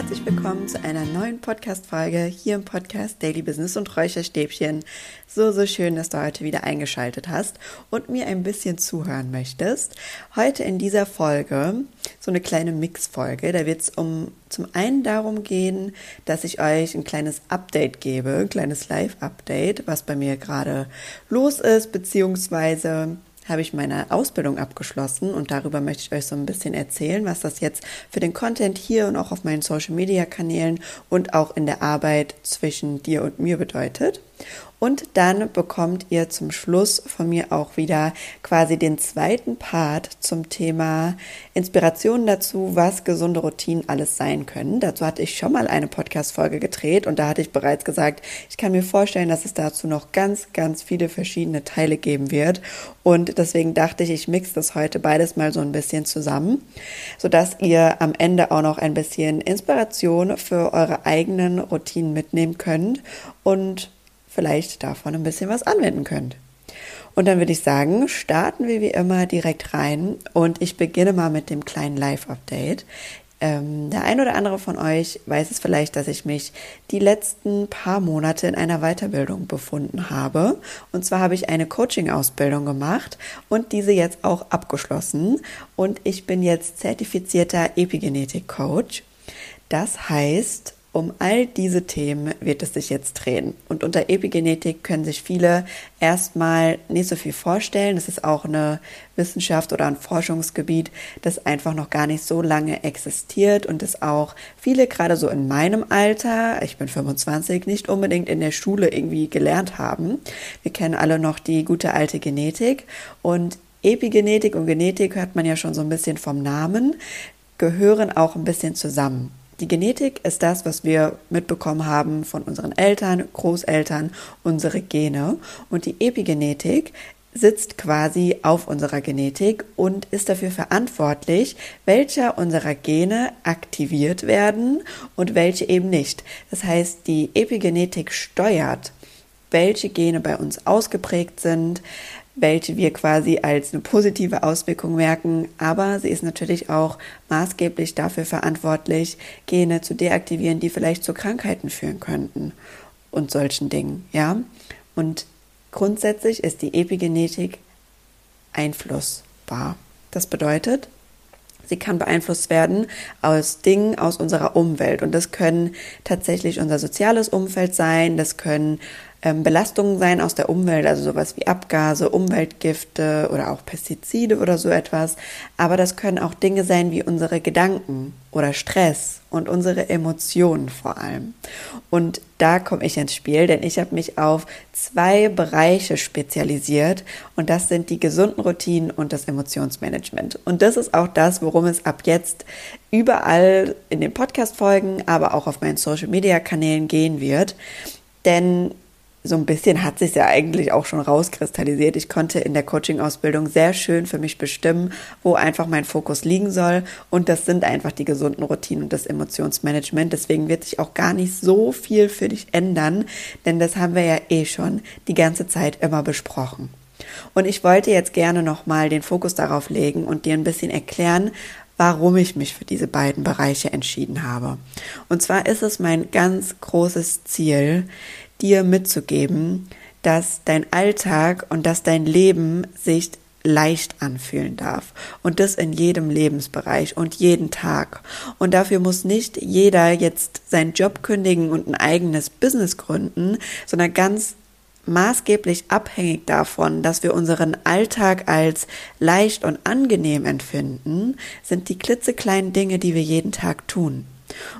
herzlich willkommen zu einer neuen Podcast-Folge hier im Podcast Daily Business und Räucherstäbchen. So, so schön, dass du heute wieder eingeschaltet hast und mir ein bisschen zuhören möchtest. Heute in dieser Folge so eine kleine Mix-Folge. Da wird es um zum einen darum gehen, dass ich euch ein kleines Update gebe, ein kleines Live-Update, was bei mir gerade los ist, beziehungsweise habe ich meine Ausbildung abgeschlossen und darüber möchte ich euch so ein bisschen erzählen, was das jetzt für den Content hier und auch auf meinen Social Media Kanälen und auch in der Arbeit zwischen dir und mir bedeutet. Und dann bekommt ihr zum Schluss von mir auch wieder quasi den zweiten Part zum Thema Inspiration dazu, was gesunde Routinen alles sein können. Dazu hatte ich schon mal eine Podcast-Folge gedreht und da hatte ich bereits gesagt, ich kann mir vorstellen, dass es dazu noch ganz, ganz viele verschiedene Teile geben wird. Und deswegen dachte ich, ich mixe das heute beides mal so ein bisschen zusammen, sodass ihr am Ende auch noch ein bisschen Inspiration für eure eigenen Routinen mitnehmen könnt und vielleicht davon ein bisschen was anwenden könnt. Und dann würde ich sagen, starten wir wie immer direkt rein und ich beginne mal mit dem kleinen Live-Update. Ähm, der ein oder andere von euch weiß es vielleicht, dass ich mich die letzten paar Monate in einer Weiterbildung befunden habe. Und zwar habe ich eine Coaching-Ausbildung gemacht und diese jetzt auch abgeschlossen. Und ich bin jetzt zertifizierter Epigenetik-Coach. Das heißt, um all diese Themen wird es sich jetzt drehen. Und unter Epigenetik können sich viele erstmal nicht so viel vorstellen. Das ist auch eine Wissenschaft oder ein Forschungsgebiet, das einfach noch gar nicht so lange existiert und das auch viele gerade so in meinem Alter, ich bin 25, nicht unbedingt in der Schule irgendwie gelernt haben. Wir kennen alle noch die gute alte Genetik und Epigenetik und Genetik hört man ja schon so ein bisschen vom Namen, gehören auch ein bisschen zusammen. Die Genetik ist das, was wir mitbekommen haben von unseren Eltern, Großeltern, unsere Gene. Und die Epigenetik sitzt quasi auf unserer Genetik und ist dafür verantwortlich, welcher unserer Gene aktiviert werden und welche eben nicht. Das heißt, die Epigenetik steuert, welche Gene bei uns ausgeprägt sind, welche wir quasi als eine positive Auswirkung merken, aber sie ist natürlich auch maßgeblich dafür verantwortlich, Gene zu deaktivieren, die vielleicht zu Krankheiten führen könnten und solchen Dingen, ja? Und grundsätzlich ist die Epigenetik einflussbar. Das bedeutet, sie kann beeinflusst werden aus Dingen aus unserer Umwelt. Und das können tatsächlich unser soziales Umfeld sein, das können ähm, Belastungen sein aus der Umwelt, also sowas wie Abgase, Umweltgifte oder auch Pestizide oder so etwas. Aber das können auch Dinge sein wie unsere Gedanken oder Stress und unsere Emotionen vor allem. Und da komme ich ins Spiel, denn ich habe mich auf zwei Bereiche spezialisiert und das sind die gesunden Routinen und das Emotionsmanagement. Und das ist auch das, worum es ab jetzt überall in den Podcast-Folgen, aber auch auf meinen Social-Media-Kanälen gehen wird. Denn so ein bisschen hat sich ja eigentlich auch schon rauskristallisiert. Ich konnte in der Coaching-Ausbildung sehr schön für mich bestimmen, wo einfach mein Fokus liegen soll. Und das sind einfach die gesunden Routinen und das Emotionsmanagement. Deswegen wird sich auch gar nicht so viel für dich ändern, denn das haben wir ja eh schon die ganze Zeit immer besprochen. Und ich wollte jetzt gerne nochmal den Fokus darauf legen und dir ein bisschen erklären, warum ich mich für diese beiden Bereiche entschieden habe. Und zwar ist es mein ganz großes Ziel, dir mitzugeben, dass dein Alltag und dass dein Leben sich leicht anfühlen darf. Und das in jedem Lebensbereich und jeden Tag. Und dafür muss nicht jeder jetzt seinen Job kündigen und ein eigenes Business gründen, sondern ganz maßgeblich abhängig davon, dass wir unseren Alltag als leicht und angenehm empfinden, sind die klitzekleinen Dinge, die wir jeden Tag tun.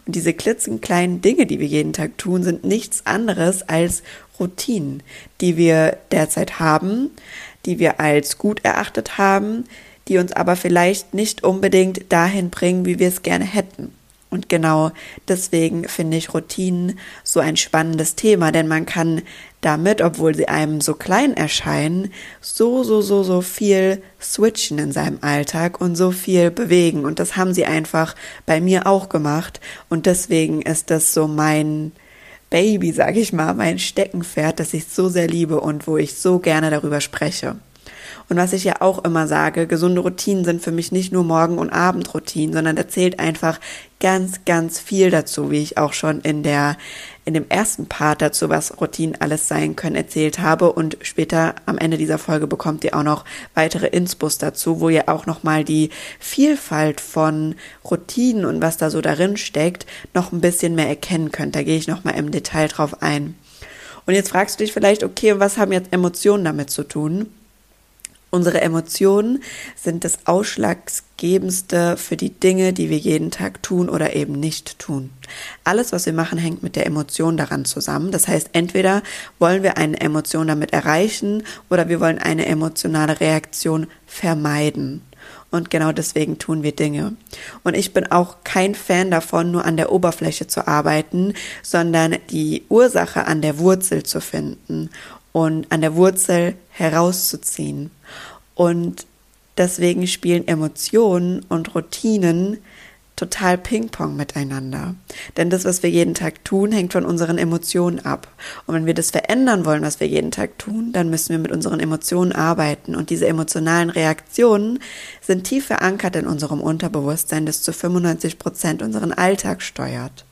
Und diese klitzenkleinen Dinge, die wir jeden Tag tun, sind nichts anderes als Routinen, die wir derzeit haben, die wir als gut erachtet haben, die uns aber vielleicht nicht unbedingt dahin bringen, wie wir es gerne hätten. Und genau deswegen finde ich Routinen so ein spannendes Thema, denn man kann damit, obwohl sie einem so klein erscheinen, so, so, so, so viel switchen in seinem Alltag und so viel bewegen. Und das haben sie einfach bei mir auch gemacht. Und deswegen ist das so mein Baby, sag ich mal, mein Steckenpferd, das ich so sehr liebe und wo ich so gerne darüber spreche. Und was ich ja auch immer sage, gesunde Routinen sind für mich nicht nur Morgen- und Abendroutinen, sondern da zählt einfach ganz, ganz viel dazu, wie ich auch schon in der, in dem ersten Part dazu, was Routinen alles sein können, erzählt habe. Und später am Ende dieser Folge bekommt ihr auch noch weitere Inspos dazu, wo ihr auch nochmal die Vielfalt von Routinen und was da so darin steckt, noch ein bisschen mehr erkennen könnt. Da gehe ich nochmal im Detail drauf ein. Und jetzt fragst du dich vielleicht, okay, was haben jetzt Emotionen damit zu tun? Unsere Emotionen sind das Ausschlaggebendste für die Dinge, die wir jeden Tag tun oder eben nicht tun. Alles, was wir machen, hängt mit der Emotion daran zusammen. Das heißt, entweder wollen wir eine Emotion damit erreichen oder wir wollen eine emotionale Reaktion vermeiden. Und genau deswegen tun wir Dinge. Und ich bin auch kein Fan davon, nur an der Oberfläche zu arbeiten, sondern die Ursache an der Wurzel zu finden und an der Wurzel herauszuziehen. Und deswegen spielen Emotionen und Routinen total Ping-Pong miteinander. Denn das, was wir jeden Tag tun, hängt von unseren Emotionen ab. Und wenn wir das verändern wollen, was wir jeden Tag tun, dann müssen wir mit unseren Emotionen arbeiten. Und diese emotionalen Reaktionen sind tief verankert in unserem Unterbewusstsein, das zu 95 Prozent unseren Alltag steuert.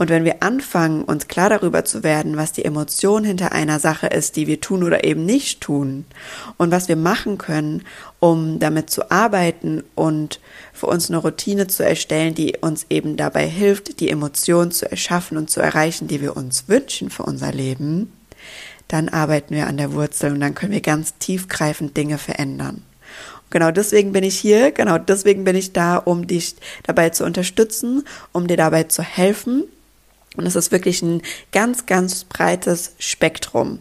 Und wenn wir anfangen, uns klar darüber zu werden, was die Emotion hinter einer Sache ist, die wir tun oder eben nicht tun, und was wir machen können, um damit zu arbeiten und für uns eine Routine zu erstellen, die uns eben dabei hilft, die Emotion zu erschaffen und zu erreichen, die wir uns wünschen für unser Leben, dann arbeiten wir an der Wurzel und dann können wir ganz tiefgreifend Dinge verändern. Genau deswegen bin ich hier, genau deswegen bin ich da, um dich dabei zu unterstützen, um dir dabei zu helfen, und es ist wirklich ein ganz, ganz breites Spektrum.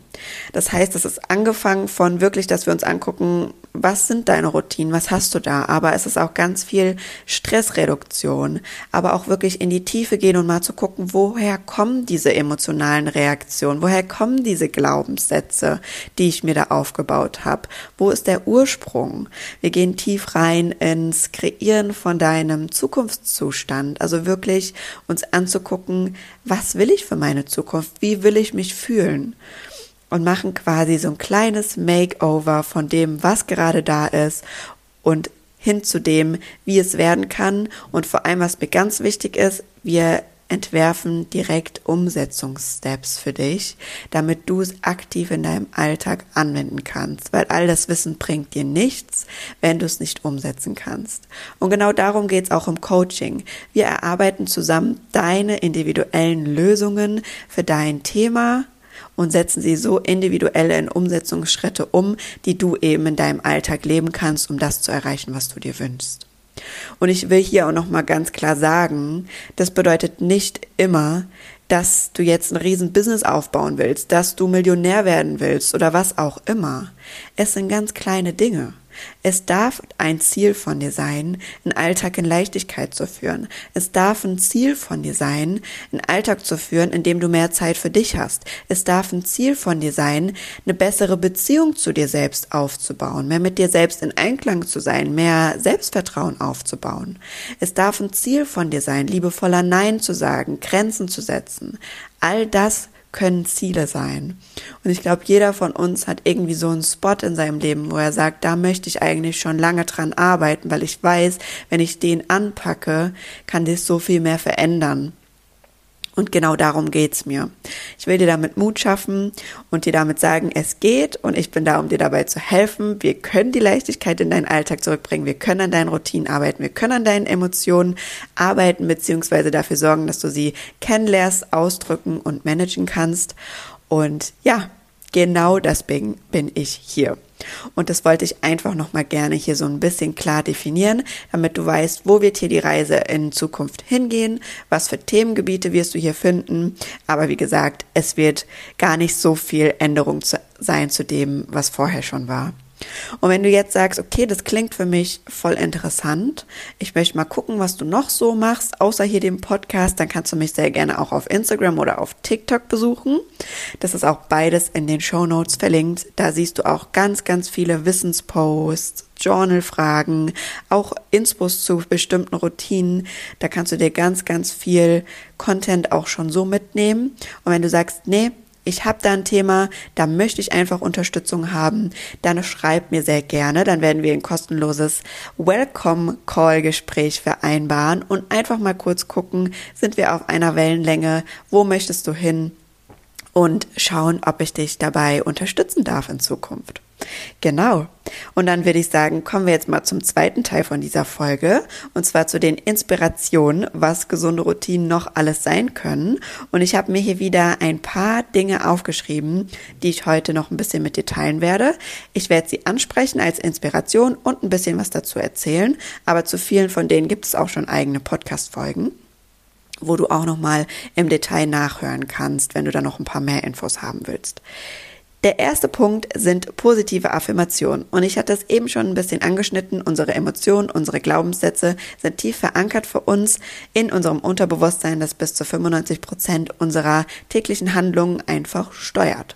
Das heißt, es ist angefangen von wirklich, dass wir uns angucken, was sind deine Routinen, was hast du da, aber es ist auch ganz viel Stressreduktion, aber auch wirklich in die Tiefe gehen und mal zu gucken, woher kommen diese emotionalen Reaktionen, woher kommen diese Glaubenssätze, die ich mir da aufgebaut habe, wo ist der Ursprung? Wir gehen tief rein ins Kreieren von deinem Zukunftszustand, also wirklich uns anzugucken, was will ich für meine Zukunft, wie will ich mich fühlen? Und machen quasi so ein kleines Makeover von dem, was gerade da ist und hin zu dem, wie es werden kann. Und vor allem, was mir ganz wichtig ist, wir entwerfen direkt Umsetzungssteps für dich, damit du es aktiv in deinem Alltag anwenden kannst, weil all das Wissen bringt dir nichts, wenn du es nicht umsetzen kannst. Und genau darum geht es auch im Coaching. Wir erarbeiten zusammen deine individuellen Lösungen für dein Thema, und setzen sie so individuell in Umsetzungsschritte um, die du eben in deinem Alltag leben kannst, um das zu erreichen, was du dir wünschst. Und ich will hier auch noch mal ganz klar sagen, das bedeutet nicht immer, dass du jetzt ein riesen Business aufbauen willst, dass du Millionär werden willst oder was auch immer. Es sind ganz kleine Dinge. Es darf ein Ziel von dir sein, einen Alltag in Leichtigkeit zu führen. Es darf ein Ziel von dir sein, einen Alltag zu führen, in dem du mehr Zeit für dich hast. Es darf ein Ziel von dir sein, eine bessere Beziehung zu dir selbst aufzubauen, mehr mit dir selbst in Einklang zu sein, mehr Selbstvertrauen aufzubauen. Es darf ein Ziel von dir sein, liebevoller Nein zu sagen, Grenzen zu setzen. All das können Ziele sein. Und ich glaube, jeder von uns hat irgendwie so einen Spot in seinem Leben, wo er sagt, da möchte ich eigentlich schon lange dran arbeiten, weil ich weiß, wenn ich den anpacke, kann das so viel mehr verändern. Und genau darum geht's mir. Ich will dir damit Mut schaffen und dir damit sagen, es geht und ich bin da, um dir dabei zu helfen. Wir können die Leichtigkeit in deinen Alltag zurückbringen. Wir können an deinen Routinen arbeiten. Wir können an deinen Emotionen arbeiten, beziehungsweise dafür sorgen, dass du sie kennenlernst, ausdrücken und managen kannst. Und ja, genau deswegen bin ich hier. Und das wollte ich einfach nochmal gerne hier so ein bisschen klar definieren, damit du weißt, wo wird hier die Reise in Zukunft hingehen, was für Themengebiete wirst du hier finden. Aber wie gesagt, es wird gar nicht so viel Änderung sein zu dem, was vorher schon war. Und wenn du jetzt sagst, okay, das klingt für mich voll interessant, ich möchte mal gucken, was du noch so machst, außer hier dem Podcast, dann kannst du mich sehr gerne auch auf Instagram oder auf TikTok besuchen. Das ist auch beides in den Show Notes verlinkt. Da siehst du auch ganz, ganz viele Wissensposts, Journalfragen, auch Inspos zu bestimmten Routinen. Da kannst du dir ganz, ganz viel Content auch schon so mitnehmen. Und wenn du sagst, nee, ich habe da ein Thema, da möchte ich einfach Unterstützung haben, dann schreib mir sehr gerne, dann werden wir ein kostenloses Welcome-Call-Gespräch vereinbaren und einfach mal kurz gucken, sind wir auf einer Wellenlänge, wo möchtest du hin und schauen, ob ich dich dabei unterstützen darf in Zukunft. Genau. Und dann würde ich sagen, kommen wir jetzt mal zum zweiten Teil von dieser Folge. Und zwar zu den Inspirationen, was gesunde Routinen noch alles sein können. Und ich habe mir hier wieder ein paar Dinge aufgeschrieben, die ich heute noch ein bisschen mit dir teilen werde. Ich werde sie ansprechen als Inspiration und ein bisschen was dazu erzählen. Aber zu vielen von denen gibt es auch schon eigene Podcast-Folgen wo du auch nochmal im Detail nachhören kannst, wenn du da noch ein paar mehr Infos haben willst. Der erste Punkt sind positive Affirmationen. Und ich hatte es eben schon ein bisschen angeschnitten. Unsere Emotionen, unsere Glaubenssätze sind tief verankert für uns in unserem Unterbewusstsein, das bis zu 95 Prozent unserer täglichen Handlungen einfach steuert.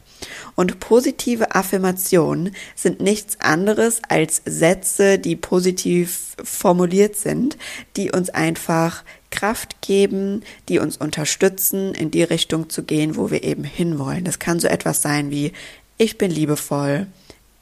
Und positive Affirmationen sind nichts anderes als Sätze, die positiv formuliert sind, die uns einfach Kraft geben, die uns unterstützen, in die Richtung zu gehen, wo wir eben hinwollen. Das kann so etwas sein wie ich bin liebevoll,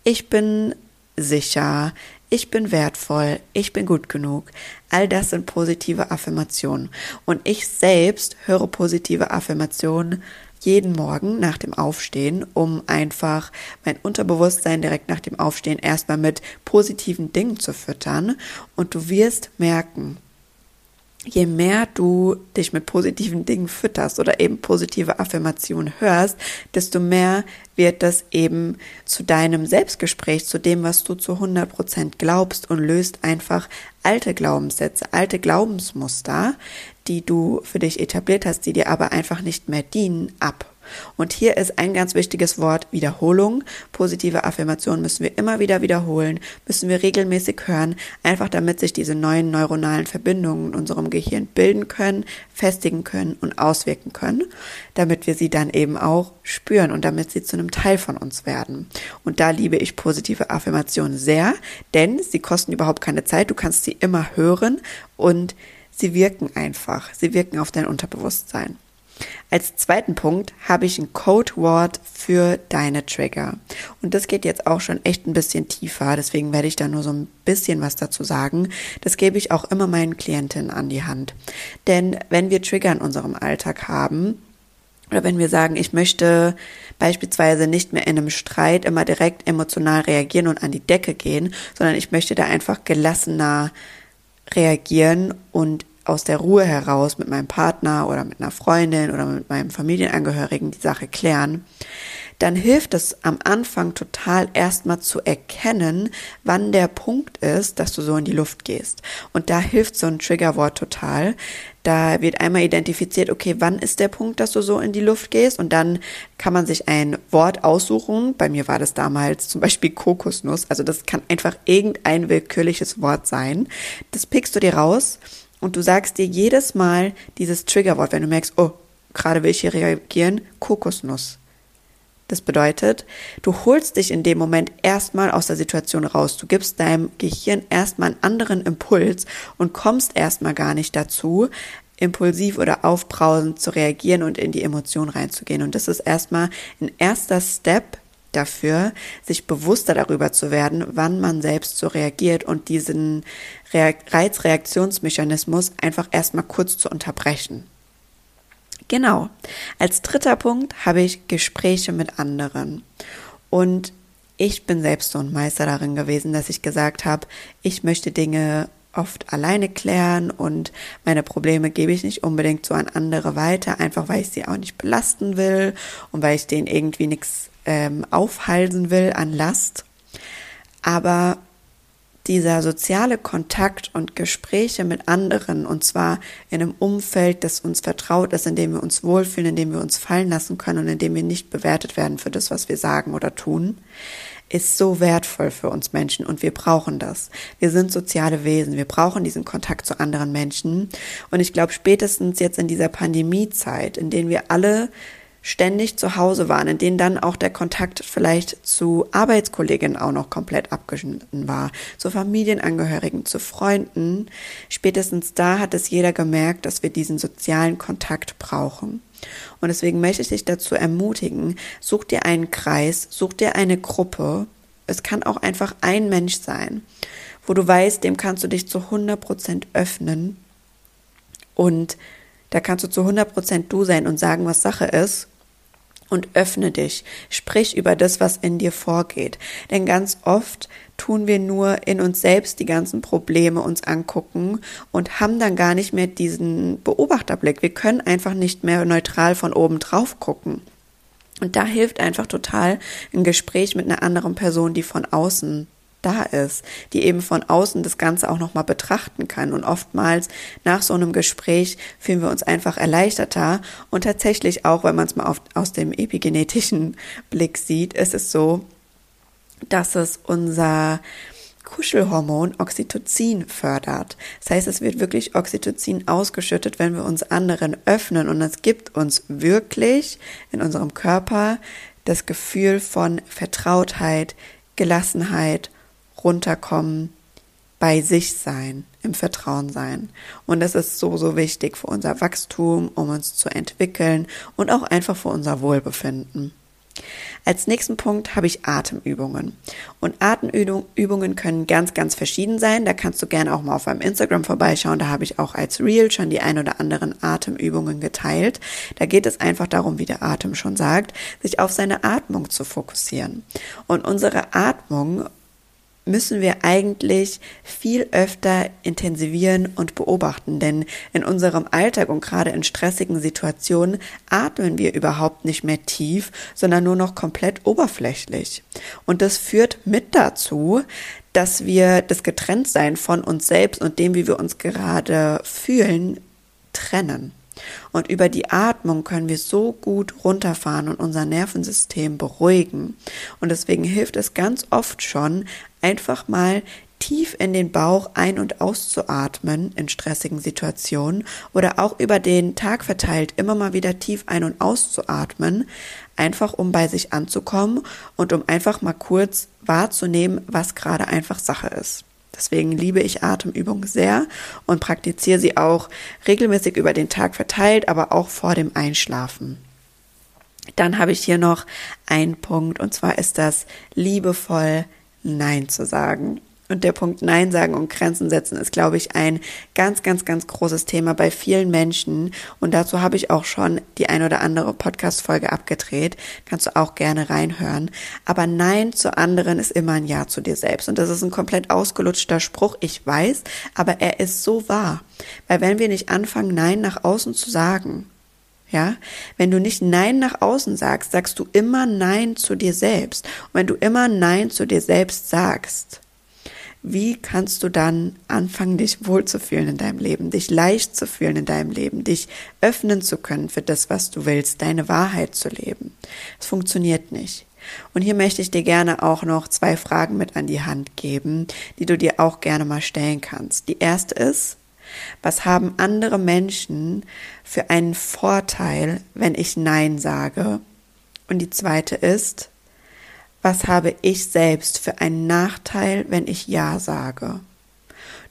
ich bin sicher, ich bin wertvoll, ich bin gut genug. All das sind positive Affirmationen. Und ich selbst höre positive Affirmationen jeden Morgen nach dem Aufstehen, um einfach mein Unterbewusstsein direkt nach dem Aufstehen erstmal mit positiven Dingen zu füttern. Und du wirst merken, je mehr du dich mit positiven Dingen fütterst oder eben positive Affirmationen hörst, desto mehr wird das eben zu deinem Selbstgespräch, zu dem, was du zu 100 Prozent glaubst und löst einfach alte Glaubenssätze, alte Glaubensmuster, die du für dich etabliert hast, die dir aber einfach nicht mehr dienen, ab. Und hier ist ein ganz wichtiges Wort Wiederholung. Positive Affirmationen müssen wir immer wieder wiederholen, müssen wir regelmäßig hören, einfach damit sich diese neuen neuronalen Verbindungen in unserem Gehirn bilden können, festigen können und auswirken können, damit wir sie dann eben auch spüren und damit sie zu einem Teil von uns werden. Und da liebe ich positive Affirmationen sehr, denn sie kosten überhaupt keine Zeit, du kannst sie immer hören und sie wirken einfach, sie wirken auf dein Unterbewusstsein. Als zweiten Punkt habe ich ein Codewort für deine Trigger. Und das geht jetzt auch schon echt ein bisschen tiefer, deswegen werde ich da nur so ein bisschen was dazu sagen. Das gebe ich auch immer meinen Klientinnen an die Hand. Denn wenn wir Trigger in unserem Alltag haben, oder wenn wir sagen, ich möchte beispielsweise nicht mehr in einem Streit immer direkt emotional reagieren und an die Decke gehen, sondern ich möchte da einfach gelassener reagieren und aus der Ruhe heraus mit meinem Partner oder mit einer Freundin oder mit meinem Familienangehörigen die Sache klären, dann hilft es am Anfang total erstmal zu erkennen, wann der Punkt ist, dass du so in die Luft gehst. Und da hilft so ein Triggerwort total. Da wird einmal identifiziert, okay, wann ist der Punkt, dass du so in die Luft gehst? Und dann kann man sich ein Wort aussuchen. Bei mir war das damals zum Beispiel Kokosnuss. Also das kann einfach irgendein willkürliches Wort sein. Das pickst du dir raus und du sagst dir jedes Mal dieses Triggerwort, wenn du merkst, oh, gerade will ich hier reagieren, Kokosnuss. Das bedeutet, du holst dich in dem Moment erstmal aus der Situation raus. Du gibst deinem Gehirn erstmal einen anderen Impuls und kommst erstmal gar nicht dazu, impulsiv oder aufbrausend zu reagieren und in die Emotion reinzugehen. Und das ist erstmal ein erster Step dafür, sich bewusster darüber zu werden, wann man selbst so reagiert und diesen Reizreaktionsmechanismus einfach erstmal kurz zu unterbrechen. Genau. Als dritter Punkt habe ich Gespräche mit anderen. Und ich bin selbst so ein Meister darin gewesen, dass ich gesagt habe, ich möchte Dinge oft alleine klären und meine Probleme gebe ich nicht unbedingt so an andere weiter, einfach weil ich sie auch nicht belasten will und weil ich denen irgendwie nichts ähm, aufhalsen will an Last. Aber dieser soziale Kontakt und Gespräche mit anderen, und zwar in einem Umfeld, das uns vertraut ist, in dem wir uns wohlfühlen, in dem wir uns fallen lassen können und in dem wir nicht bewertet werden für das, was wir sagen oder tun, ist so wertvoll für uns Menschen und wir brauchen das. Wir sind soziale Wesen, wir brauchen diesen Kontakt zu anderen Menschen. Und ich glaube, spätestens jetzt in dieser Pandemiezeit, in denen wir alle ständig zu Hause waren, in denen dann auch der Kontakt vielleicht zu Arbeitskolleginnen auch noch komplett abgeschnitten war, zu Familienangehörigen, zu Freunden, spätestens da hat es jeder gemerkt, dass wir diesen sozialen Kontakt brauchen. Und deswegen möchte ich dich dazu ermutigen, such dir einen Kreis, such dir eine Gruppe. Es kann auch einfach ein Mensch sein, wo du weißt, dem kannst du dich zu 100 Prozent öffnen und da kannst du zu 100 Prozent du sein und sagen, was Sache ist und öffne dich. Sprich über das, was in dir vorgeht. Denn ganz oft tun wir nur in uns selbst die ganzen Probleme uns angucken und haben dann gar nicht mehr diesen Beobachterblick. Wir können einfach nicht mehr neutral von oben drauf gucken. Und da hilft einfach total ein Gespräch mit einer anderen Person, die von außen da ist, die eben von außen das Ganze auch nochmal betrachten kann. Und oftmals nach so einem Gespräch fühlen wir uns einfach erleichterter. Und tatsächlich auch, wenn man es mal auf, aus dem epigenetischen Blick sieht, ist es so, dass es unser Kuschelhormon Oxytocin fördert. Das heißt, es wird wirklich Oxytocin ausgeschüttet, wenn wir uns anderen öffnen und es gibt uns wirklich in unserem Körper das Gefühl von Vertrautheit, Gelassenheit runterkommen, bei sich sein, im Vertrauen sein. Und das ist so, so wichtig für unser Wachstum, um uns zu entwickeln und auch einfach für unser Wohlbefinden. Als nächsten Punkt habe ich Atemübungen. Und Atemübungen können ganz, ganz verschieden sein. Da kannst du gerne auch mal auf meinem Instagram vorbeischauen. Da habe ich auch als Reel schon die ein oder anderen Atemübungen geteilt. Da geht es einfach darum, wie der Atem schon sagt, sich auf seine Atmung zu fokussieren. Und unsere Atmung müssen wir eigentlich viel öfter intensivieren und beobachten, denn in unserem Alltag und gerade in stressigen Situationen atmen wir überhaupt nicht mehr tief, sondern nur noch komplett oberflächlich. Und das führt mit dazu, dass wir das Getrenntsein von uns selbst und dem, wie wir uns gerade fühlen, trennen. Und über die Atmung können wir so gut runterfahren und unser Nervensystem beruhigen. Und deswegen hilft es ganz oft schon, einfach mal tief in den Bauch ein- und auszuatmen in stressigen Situationen oder auch über den Tag verteilt immer mal wieder tief ein- und auszuatmen, einfach um bei sich anzukommen und um einfach mal kurz wahrzunehmen, was gerade einfach Sache ist. Deswegen liebe ich Atemübungen sehr und praktiziere sie auch regelmäßig über den Tag verteilt, aber auch vor dem Einschlafen. Dann habe ich hier noch einen Punkt und zwar ist das liebevoll Nein zu sagen. Und der Punkt Nein sagen und Grenzen setzen ist, glaube ich, ein ganz, ganz, ganz großes Thema bei vielen Menschen. Und dazu habe ich auch schon die ein oder andere Podcast-Folge abgedreht. Kannst du auch gerne reinhören. Aber Nein zu anderen ist immer ein Ja zu dir selbst. Und das ist ein komplett ausgelutschter Spruch, ich weiß, aber er ist so wahr. Weil wenn wir nicht anfangen, Nein nach außen zu sagen, ja, wenn du nicht Nein nach außen sagst, sagst du immer Nein zu dir selbst. Und wenn du immer Nein zu dir selbst sagst, wie kannst du dann anfangen, dich wohlzufühlen in deinem Leben, dich leicht zu fühlen in deinem Leben, dich öffnen zu können für das, was du willst, deine Wahrheit zu leben? Es funktioniert nicht. Und hier möchte ich dir gerne auch noch zwei Fragen mit an die Hand geben, die du dir auch gerne mal stellen kannst. Die erste ist, was haben andere Menschen für einen Vorteil, wenn ich Nein sage? Und die zweite ist, was habe ich selbst für einen Nachteil, wenn ich Ja sage?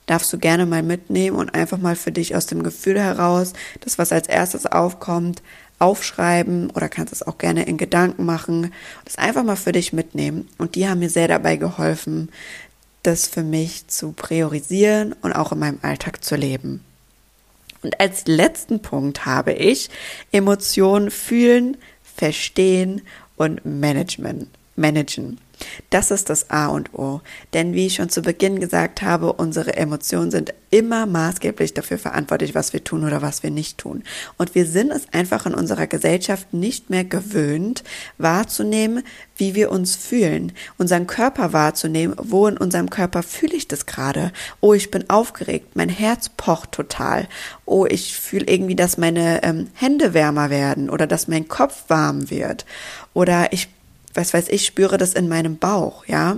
Darfst du gerne mal mitnehmen und einfach mal für dich aus dem Gefühl heraus, das, was als erstes aufkommt, aufschreiben oder kannst es auch gerne in Gedanken machen, das einfach mal für dich mitnehmen. Und die haben mir sehr dabei geholfen, das für mich zu priorisieren und auch in meinem Alltag zu leben. Und als letzten Punkt habe ich Emotionen fühlen, verstehen und Management, managen. Das ist das A und O. Denn wie ich schon zu Beginn gesagt habe, unsere Emotionen sind immer maßgeblich dafür verantwortlich, was wir tun oder was wir nicht tun. Und wir sind es einfach in unserer Gesellschaft nicht mehr gewöhnt, wahrzunehmen, wie wir uns fühlen, unseren Körper wahrzunehmen, wo in unserem Körper fühle ich das gerade. Oh, ich bin aufgeregt, mein Herz pocht total. Oh, ich fühle irgendwie, dass meine ähm, Hände wärmer werden oder dass mein Kopf warm wird. Oder ich was weiß ich, spüre das in meinem Bauch, ja.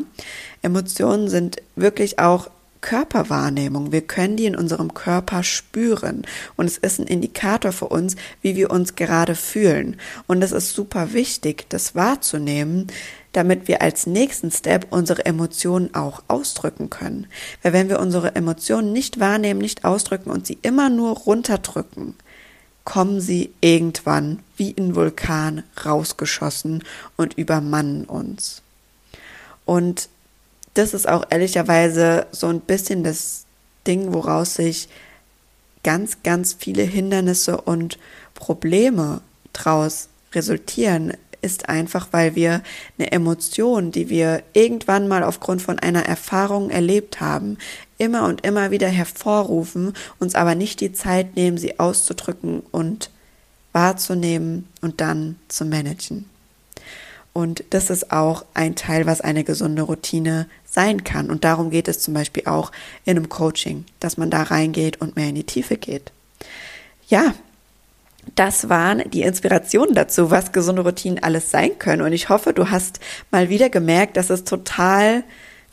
Emotionen sind wirklich auch Körperwahrnehmung. Wir können die in unserem Körper spüren. Und es ist ein Indikator für uns, wie wir uns gerade fühlen. Und es ist super wichtig, das wahrzunehmen, damit wir als nächsten Step unsere Emotionen auch ausdrücken können. Weil wenn wir unsere Emotionen nicht wahrnehmen, nicht ausdrücken und sie immer nur runterdrücken, kommen sie irgendwann wie ein Vulkan rausgeschossen und übermannen uns. Und das ist auch ehrlicherweise so ein bisschen das Ding, woraus sich ganz, ganz viele Hindernisse und Probleme draus resultieren, ist einfach, weil wir eine Emotion, die wir irgendwann mal aufgrund von einer Erfahrung erlebt haben, immer und immer wieder hervorrufen, uns aber nicht die Zeit nehmen, sie auszudrücken und wahrzunehmen und dann zu managen. Und das ist auch ein Teil, was eine gesunde Routine sein kann. Und darum geht es zum Beispiel auch in einem Coaching, dass man da reingeht und mehr in die Tiefe geht. Ja, das waren die Inspirationen dazu, was gesunde Routinen alles sein können. Und ich hoffe, du hast mal wieder gemerkt, dass es total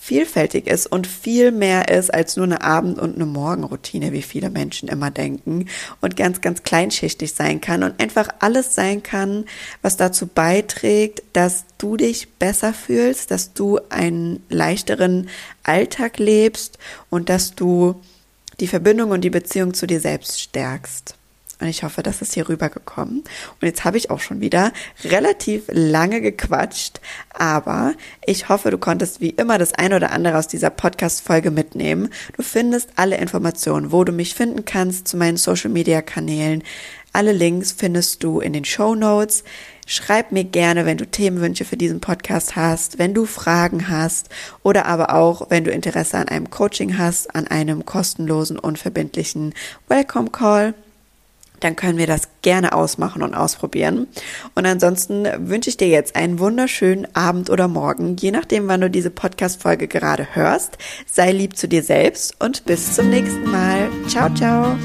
vielfältig ist und viel mehr ist als nur eine Abend- und eine Morgenroutine, wie viele Menschen immer denken und ganz, ganz kleinschichtig sein kann und einfach alles sein kann, was dazu beiträgt, dass du dich besser fühlst, dass du einen leichteren Alltag lebst und dass du die Verbindung und die Beziehung zu dir selbst stärkst. Und ich hoffe, das ist hier rübergekommen. Und jetzt habe ich auch schon wieder relativ lange gequatscht. Aber ich hoffe, du konntest wie immer das eine oder andere aus dieser Podcast-Folge mitnehmen. Du findest alle Informationen, wo du mich finden kannst zu meinen Social-Media-Kanälen. Alle Links findest du in den Show Notes. Schreib mir gerne, wenn du Themenwünsche für diesen Podcast hast, wenn du Fragen hast oder aber auch, wenn du Interesse an einem Coaching hast, an einem kostenlosen, unverbindlichen Welcome Call dann können wir das gerne ausmachen und ausprobieren. Und ansonsten wünsche ich dir jetzt einen wunderschönen Abend oder Morgen, je nachdem, wann du diese Podcast-Folge gerade hörst. Sei lieb zu dir selbst und bis zum nächsten Mal. Ciao, ciao.